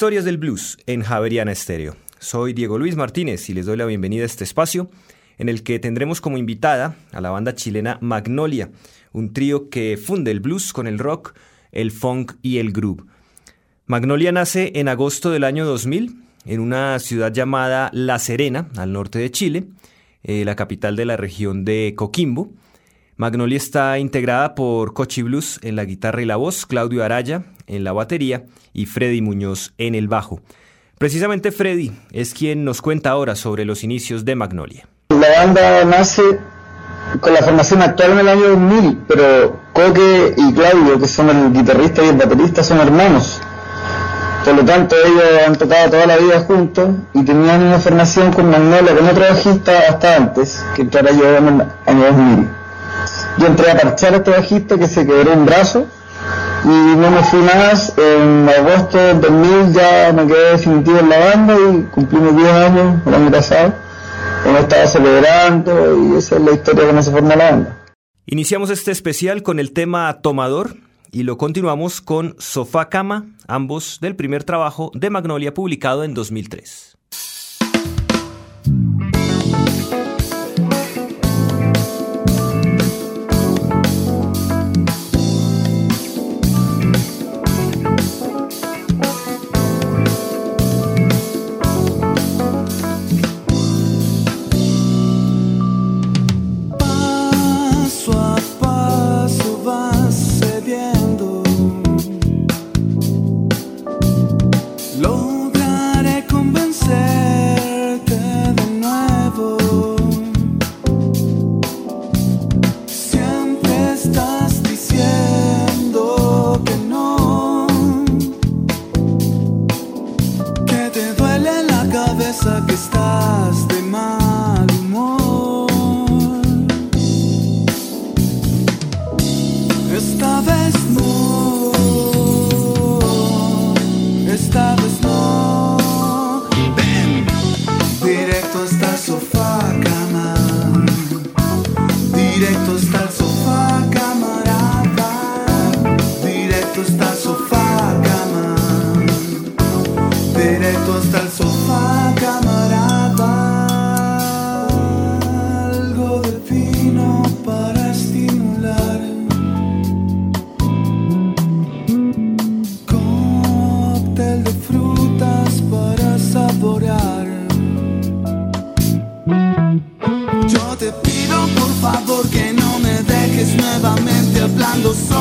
Historias del Blues en Javeriana Estéreo. Soy Diego Luis Martínez y les doy la bienvenida a este espacio en el que tendremos como invitada a la banda chilena Magnolia, un trío que funde el blues con el rock, el funk y el groove. Magnolia nace en agosto del año 2000 en una ciudad llamada La Serena, al norte de Chile, eh, la capital de la región de Coquimbo. Magnolia está integrada por Cochi Blues en la guitarra y la voz, Claudio Araya en la batería y Freddy Muñoz en el bajo. Precisamente Freddy es quien nos cuenta ahora sobre los inicios de Magnolia. La banda nace con la formación actual en el año 2000, pero Coque y Claudio, que son el guitarrista y el baterista, son hermanos. Por lo tanto, ellos han tocado toda la vida juntos y tenían una formación con Magnolia, con otro bajista hasta antes, que entrara yo en el año 2000. Yo entré a parchar a este bajista que se quebró un brazo y no me fui más. En agosto del 2000 ya me quedé definitivo en la banda y cumplimos 10 años el año pasado. Hemos estado celebrando y esa es la historia cómo se forma la banda. Iniciamos este especial con el tema Tomador y lo continuamos con Sofá Cama, ambos del primer trabajo de Magnolia publicado en 2003. Nuevamente hablando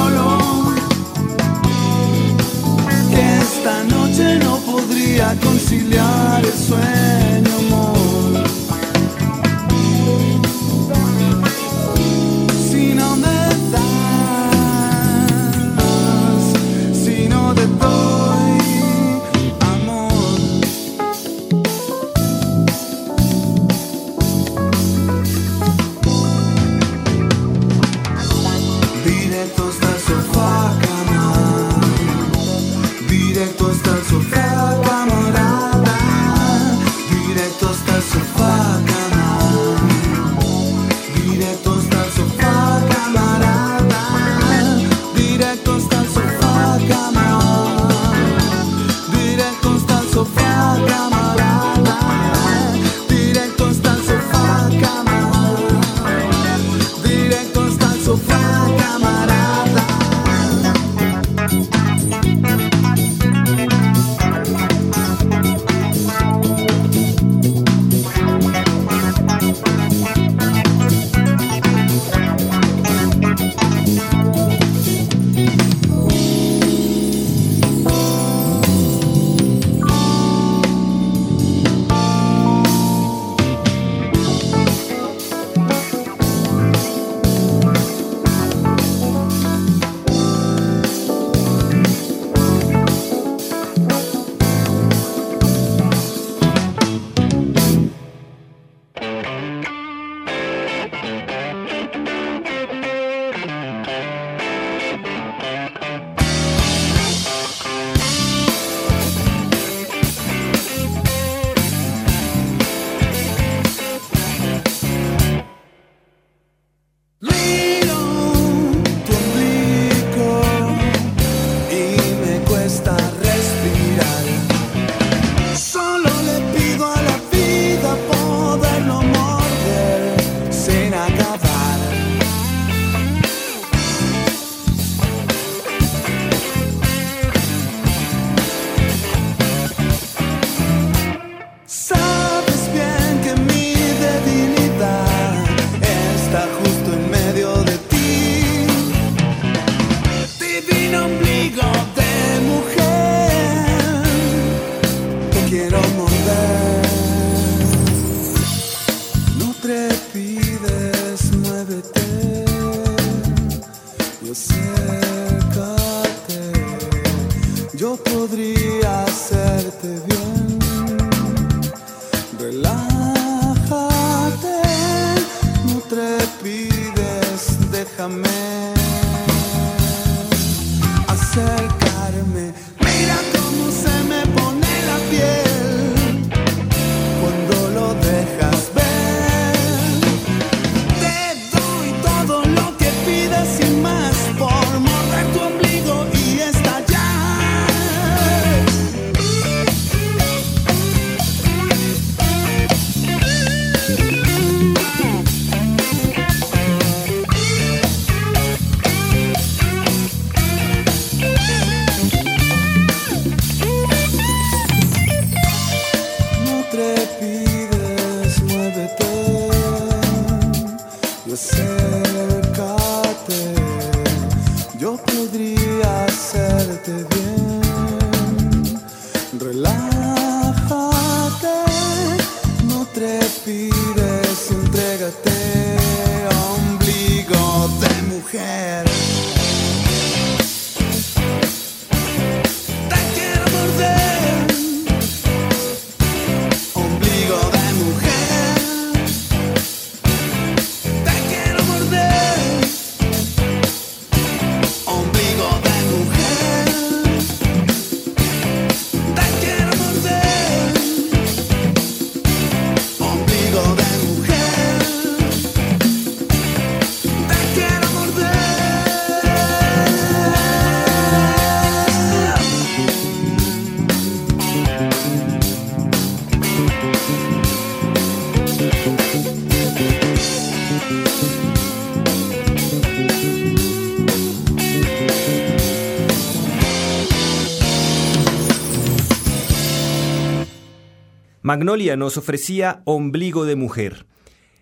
Magnolia nos ofrecía Ombligo de Mujer.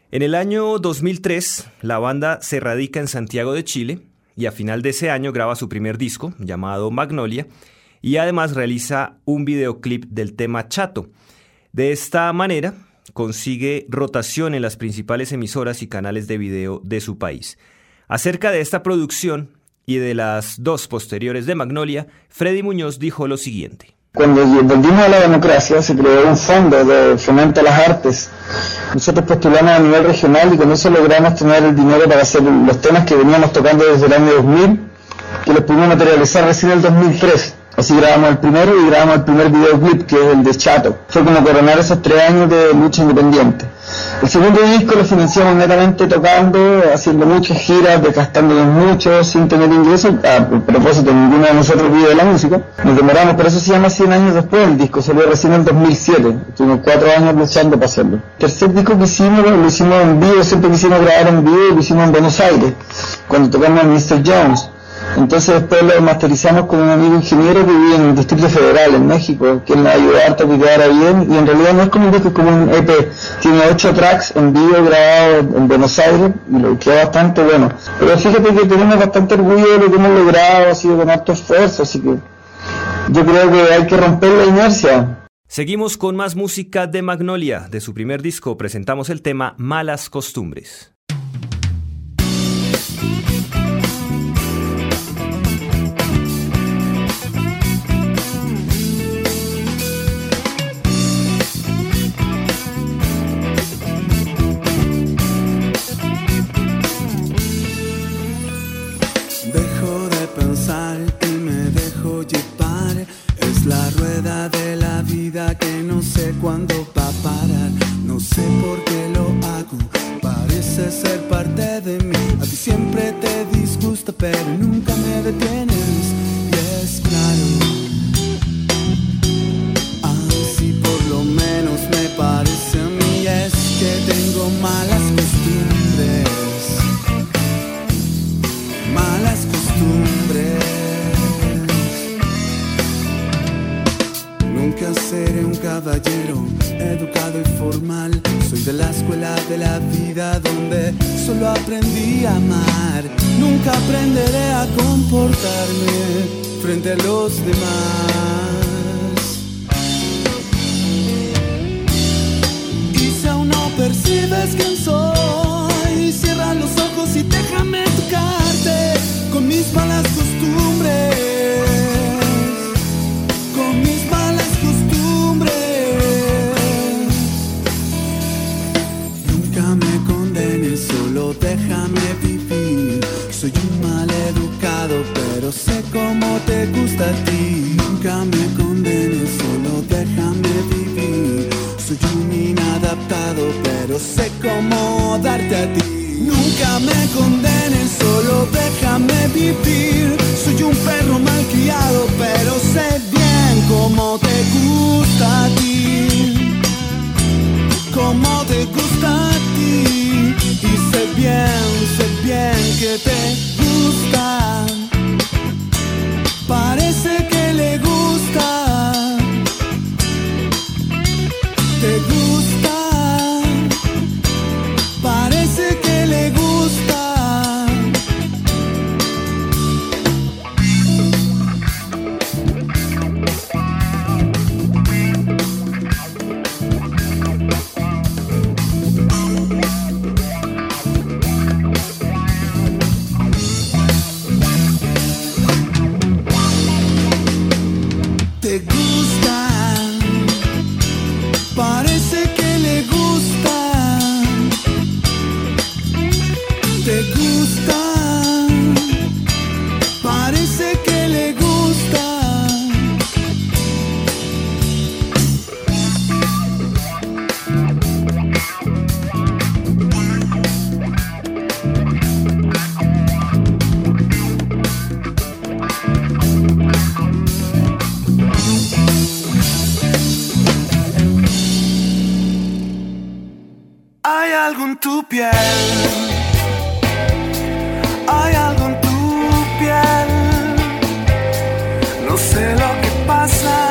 En el año 2003, la banda se radica en Santiago de Chile y a final de ese año graba su primer disco, llamado Magnolia, y además realiza un videoclip del tema Chato. De esta manera, consigue rotación en las principales emisoras y canales de video de su país. Acerca de esta producción y de las dos posteriores de Magnolia, Freddy Muñoz dijo lo siguiente. Cuando volvimos a la democracia se creó un fondo de fomento a las artes. Nosotros postulamos a nivel regional y con eso logramos tener el dinero para hacer los temas que veníamos tocando desde el año 2000, que los pudimos materializar recién en el 2003. Así grabamos el primero y grabamos el primer videoclip, que es el de Chato. Fue como coronar esos tres años de lucha independiente. El segundo disco lo financiamos netamente tocando, haciendo muchas giras, desgastándonos mucho, sin tener ingresos. A propósito, ninguno de nosotros vive de la música. Nos demoramos, pero eso se llama 100 años después. El disco salió recién en 2007. Tuvimos cuatro años luchando para hacerlo. El tercer disco que hicimos, lo hicimos en vivo, siempre quisimos grabar en vivo y lo hicimos en Buenos Aires, cuando tocamos en Mr. Jones. Entonces después lo masterizamos con un amigo ingeniero que vive en el Distrito Federal, en México, que nos ayudó harto a que quedara bien, y en realidad no es como un disco, es como un EP. Tiene ocho tracks en vivo grabados en Buenos Aires, y lo queda bastante bueno. Pero fíjate que tenemos bastante orgullo de lo que hemos logrado, ha sido con harto esfuerzo, así que yo creo que hay que romper la inercia. Seguimos con más música de Magnolia. De su primer disco presentamos el tema Malas Costumbres. Nunca me condenes, solo déjame vivir. Soy un inadaptado, pero sé cómo darte a ti. Nunca me condenes, solo déjame vivir. Soy un perro mal criado, pero sé bien cómo te gusta a ti. Cómo te gusta a ti. Y sé bien, sé bien que te piel. Hay algo en tu piel. No sé lo que pasa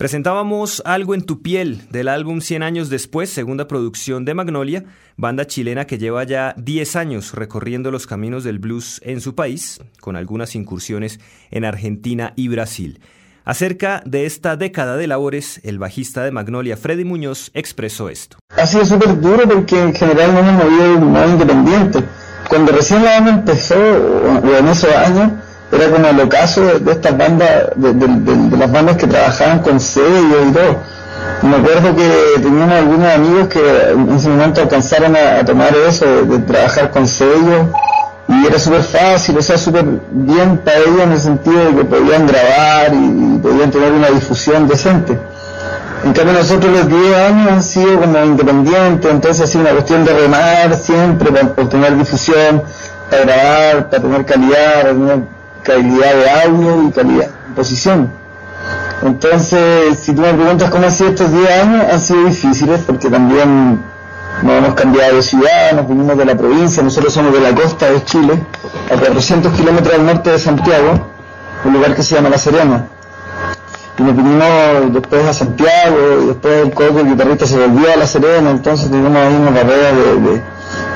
Presentábamos Algo en tu piel del álbum 100 años después, segunda producción de Magnolia, banda chilena que lleva ya 10 años recorriendo los caminos del blues en su país, con algunas incursiones en Argentina y Brasil. Acerca de esta década de labores, el bajista de Magnolia, Freddy Muñoz, expresó esto. Ha sido súper duro porque en general no hemos movido de independiente. Cuando recién la banda empezó, en esos años, era como el ocaso de, estas bandas, de, de- de- las bandas que trabajaban con sellos y todo. Me acuerdo que teníamos algunos amigos que en ese momento alcanzaron a, tomar eso, de, trabajar con sellos, y era súper fácil, o sea, súper bien para ellos en el sentido de que podían grabar y, podían tener una difusión decente. En cambio nosotros los 10 años han sido como independientes, entonces ha sido una cuestión de remar siempre para obtener difusión, para grabar, para tener calidad, para tener calidad de audio y calidad de composición. Entonces, si tú me preguntas cómo han sido estos 10 años, han sido difíciles porque también nos hemos cambiado de ciudad, nos vinimos de la provincia, nosotros somos de la costa de Chile, a 400 kilómetros al norte de Santiago, un lugar que se llama La Serena y nos vinimos después a Santiago después el coco, el guitarrista se volvió a La Serena, entonces tuvimos ahí una barrera de, de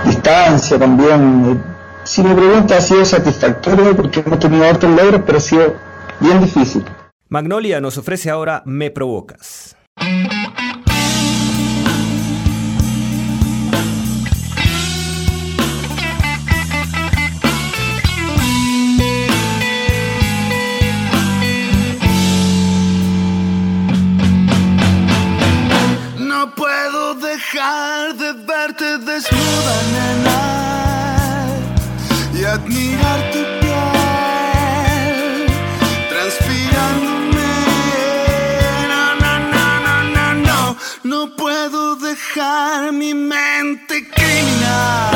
distancia también. Si me pregunta ha sido satisfactorio porque hemos tenido otros logros, pero ha sido bien difícil. Magnolia nos ofrece ahora Me Provocas. No puedo dejar de verte desnuda, nena, admirar tu piel transpirándome. No, no, no, no, no, no, no puedo dejar mi mente criminal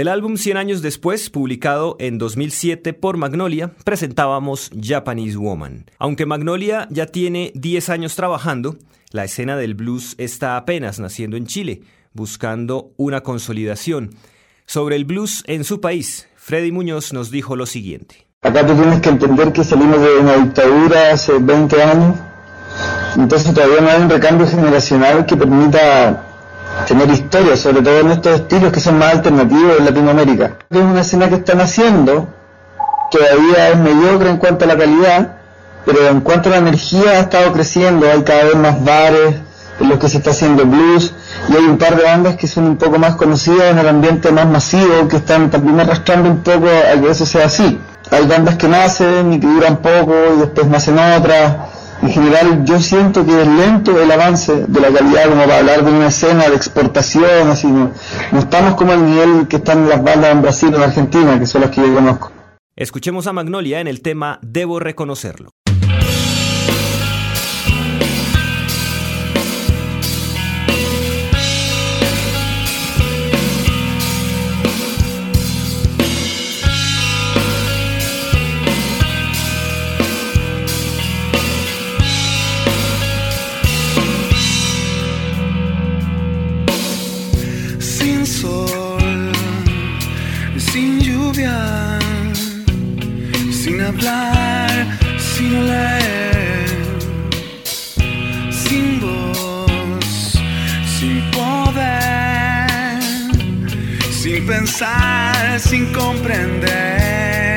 Del álbum 100 años después, publicado en 2007 por Magnolia, presentábamos Japanese Woman. Aunque Magnolia ya tiene 10 años trabajando, la escena del blues está apenas naciendo en Chile, buscando una consolidación. Sobre el blues en su país, Freddy Muñoz nos dijo lo siguiente. Acá tú tienes que entender que salimos de una dictadura hace 20 años, entonces todavía no hay un recambio generacional que permita tener historia, sobre todo en estos estilos que son más alternativos en Latinoamérica. Es una escena que están haciendo, todavía es mediocre en cuanto a la calidad, pero en cuanto a la energía ha estado creciendo, hay cada vez más bares en los que se está haciendo blues y hay un par de bandas que son un poco más conocidas en el ambiente más masivo que están también arrastrando un poco a que eso sea así hay bandas que nacen y que duran poco y después nacen otras. En general yo siento que es lento el avance de la calidad como para hablar de una escena de exportación, así no, no estamos como al nivel que están las bandas en Brasil o en Argentina, que son las que yo conozco. Escuchemos a Magnolia en el tema Debo reconocerlo. Sin leer, sin voz, sin poder, sin pensar, sin comprender.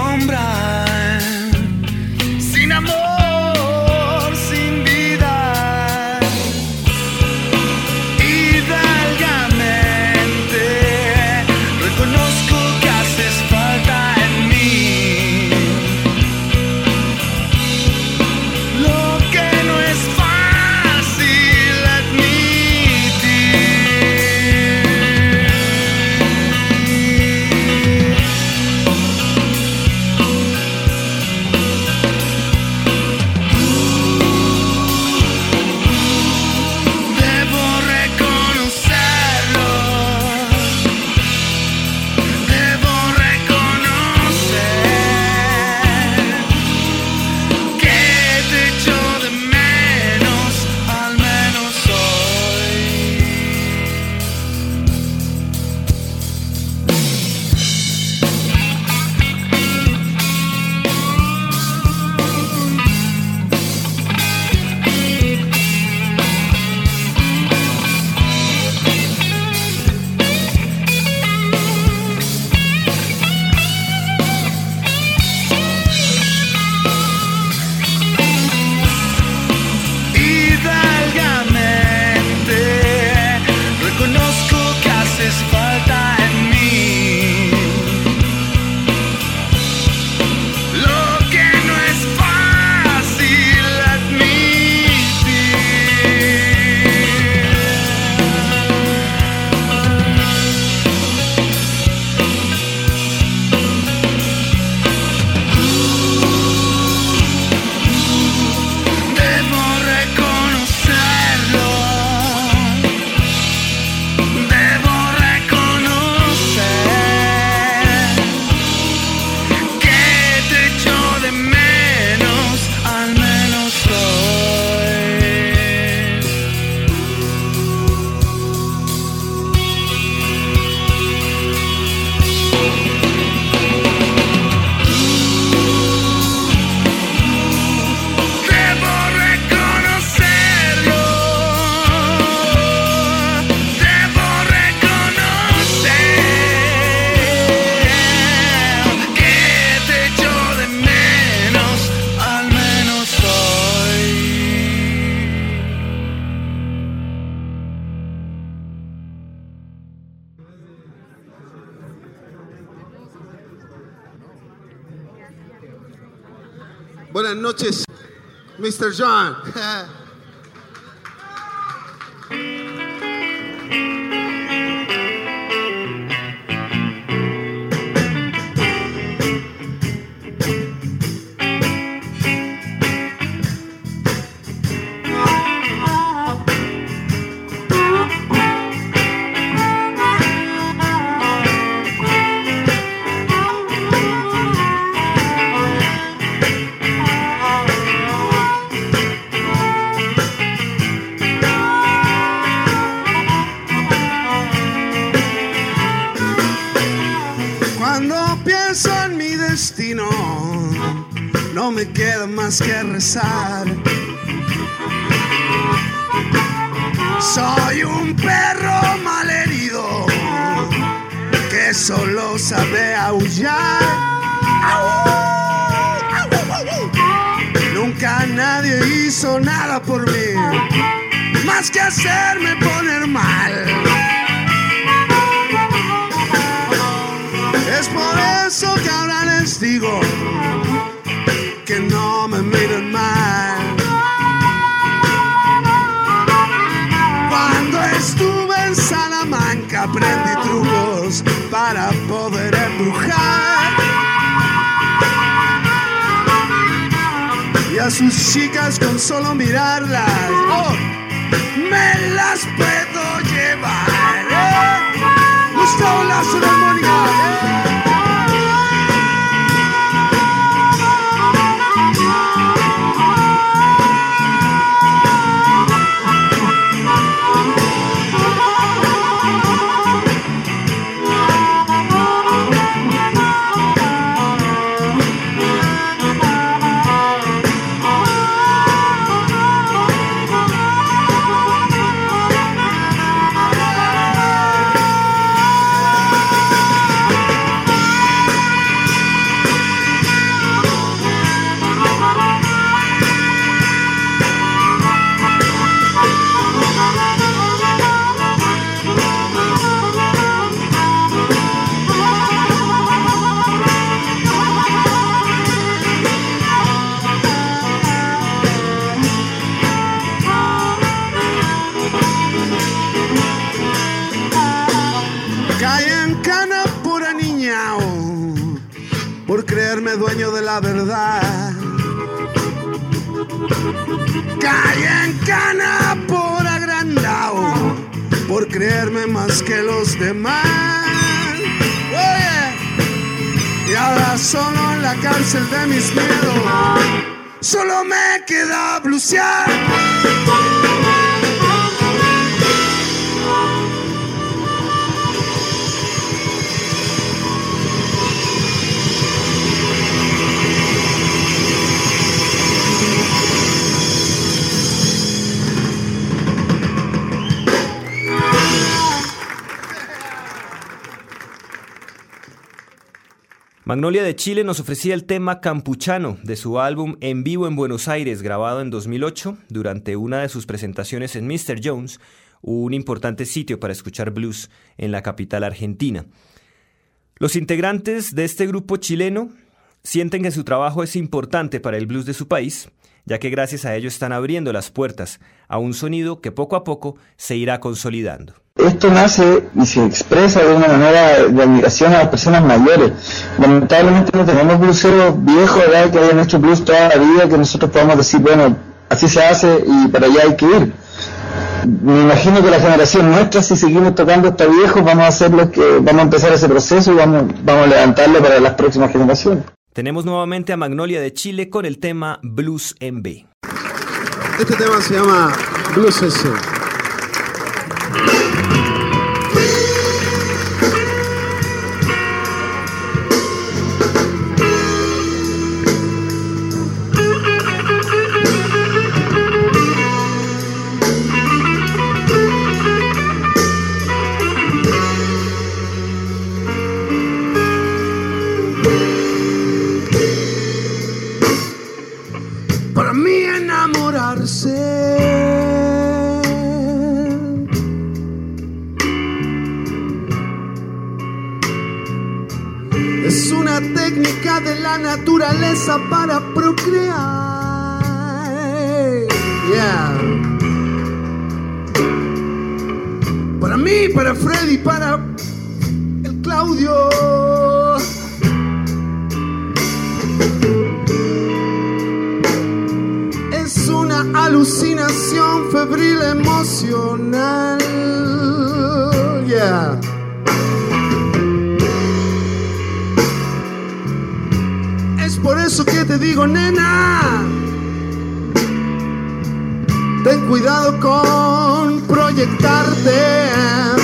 Sombra. Buenas noches, Mr. John. me queda más que rezar. Soy un perro malherido que solo sabe aullar. Nunca nadie hizo nada por mí, más que hacerme poner mal. Es por eso que ahora les digo que no me miren mal. Cuando estuve en Salamanca aprendí trucos para poder embrujar. Y a sus chicas con solo mirarlas, oh, me las puedo llevar. ¿eh? Gustavo Lazo de. Cárcel de mis miedos, solo me queda blusear. Magnolia de Chile nos ofrecía el tema Campuchano de su álbum En vivo en Buenos Aires, grabado en 2008 durante una de sus presentaciones en Mr. Jones, un importante sitio para escuchar blues en la capital argentina. Los integrantes de este grupo chileno sienten que su trabajo es importante para el blues de su país, ya que gracias a ello están abriendo las puertas a un sonido que poco a poco se irá consolidando. Esto nace y se expresa de una manera de admiración a las personas mayores. Lamentablemente no tenemos bluseros viejos ¿verdad? que hayan hecho blues toda la vida que nosotros podamos decir, bueno, así se hace y para allá hay que ir. Me imagino que la generación nuestra, si seguimos tocando hasta viejos, vamos a hacer lo que, vamos a empezar ese proceso y vamos, vamos a levantarlo para las próximas generaciones. Tenemos nuevamente a Magnolia de Chile con el tema Blues en B. Este tema se llama Blues S. naturaleza para procrear. Yeah. Para mí, para Freddy, para el Claudio. Es una alucinación febril emocional. Digo, nena. Ten cuidado con proyectarte.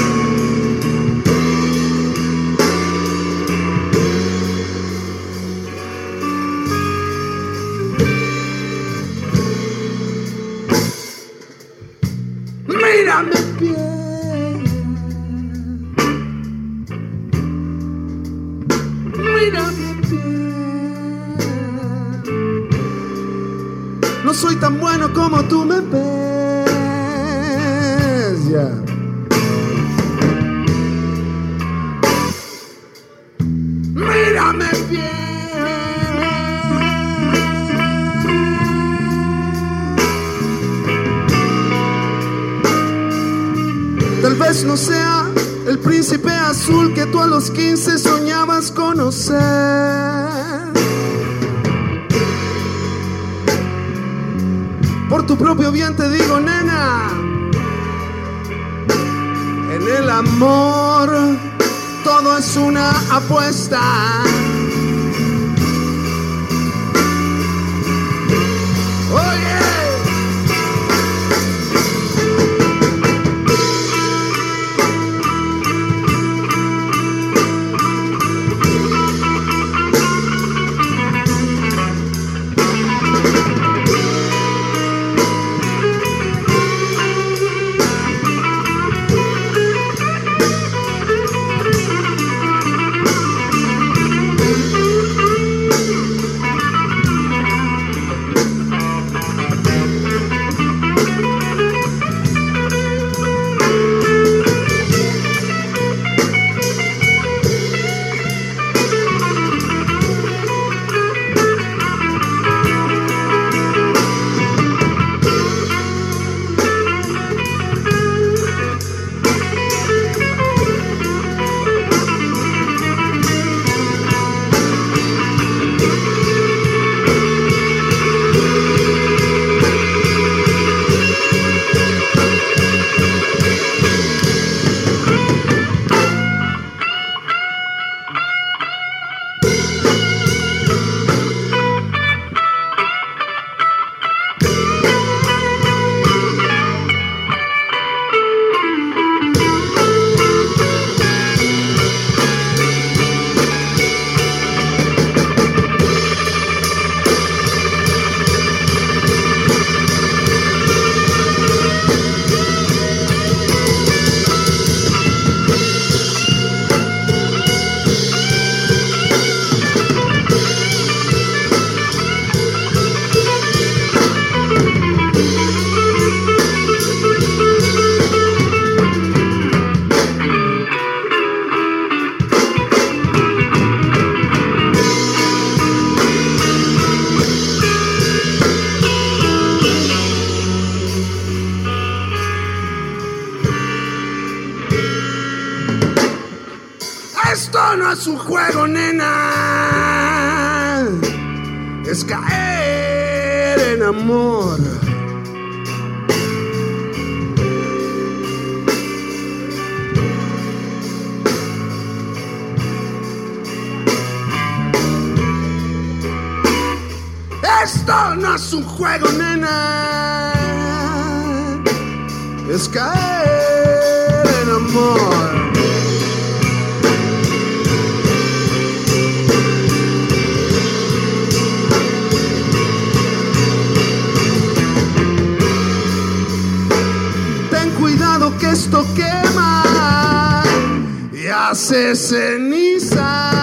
no sea el príncipe azul que tú a los 15 soñabas conocer. Por tu propio bien te digo, nena, en el amor todo es una apuesta. Cristo quema y hace ceniza.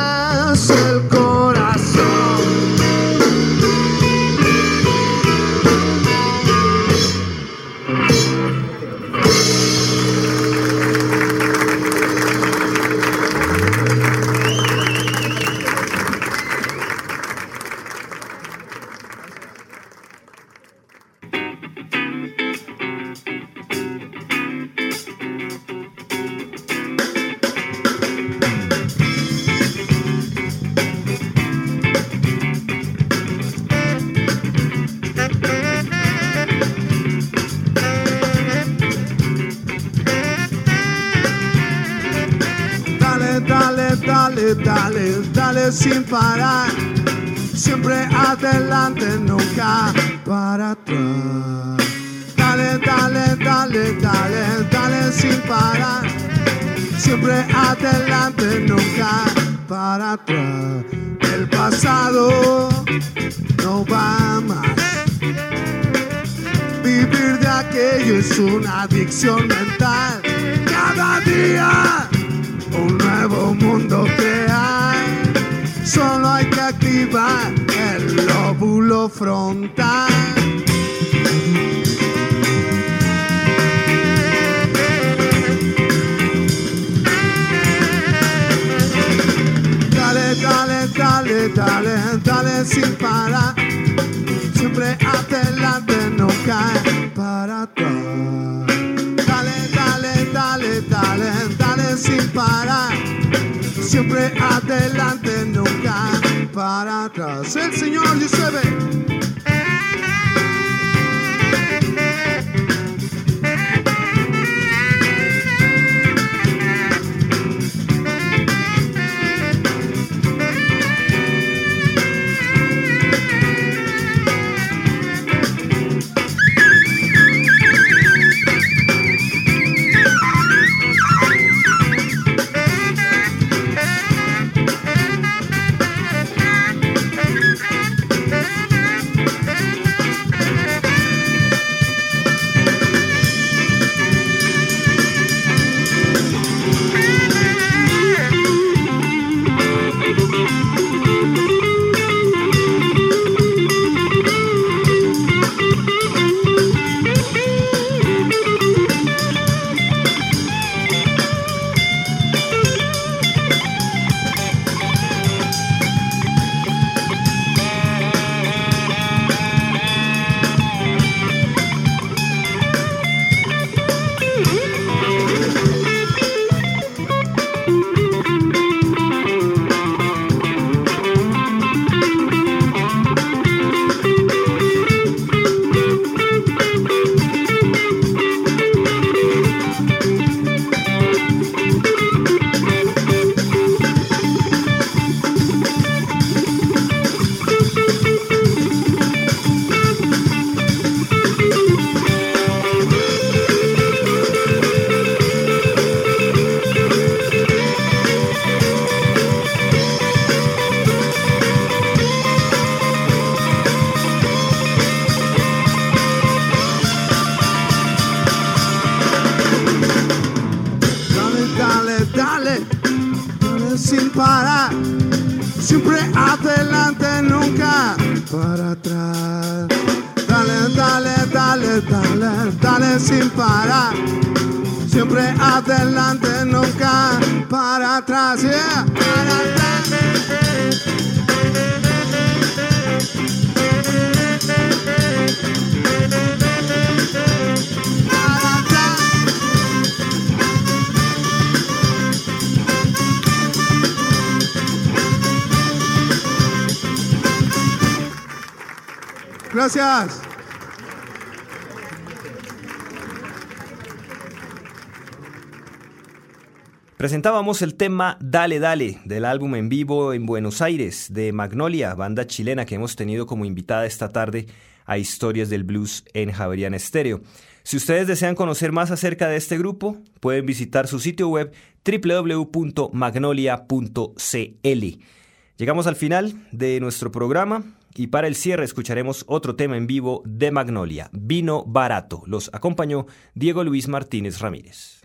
Dale, dale, sin parar. Siempre adelante, no cae para atrás. Dale, dale, dale, dale, dale sin parar. Siempre adelante, nunca para atrás. El Señor dice, para Presentábamos el tema Dale Dale del álbum en vivo en Buenos Aires de Magnolia, banda chilena que hemos tenido como invitada esta tarde a Historias del Blues en Javerian Estéreo. Si ustedes desean conocer más acerca de este grupo, pueden visitar su sitio web www.magnolia.cl. Llegamos al final de nuestro programa y para el cierre escucharemos otro tema en vivo de Magnolia, Vino Barato. Los acompañó Diego Luis Martínez Ramírez.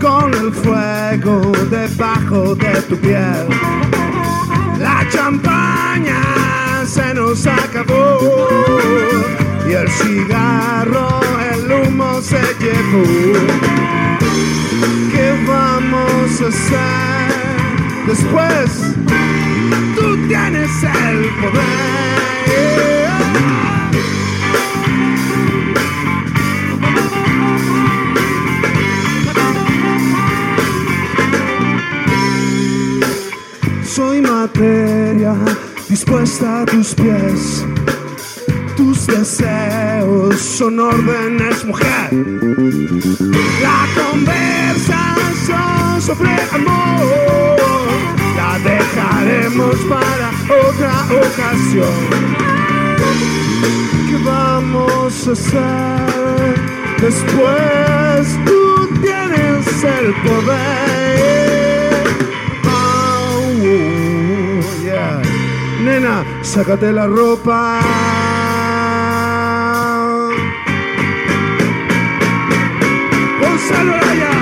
Con el fuego debajo de tu piel. La champaña se nos acabó y el cigarro, el humo se llevó. ¿Qué vamos a hacer después? Tú tienes el poder. Soy materia dispuesta a tus pies. tus deseos son órdenes, mujer. La conversación sobre amor la dejaremos para otra ocasión. ¿Qué vamos a hacer después? Tú tienes el poder. Nena, sácate la ropa. Gonzalo Araya.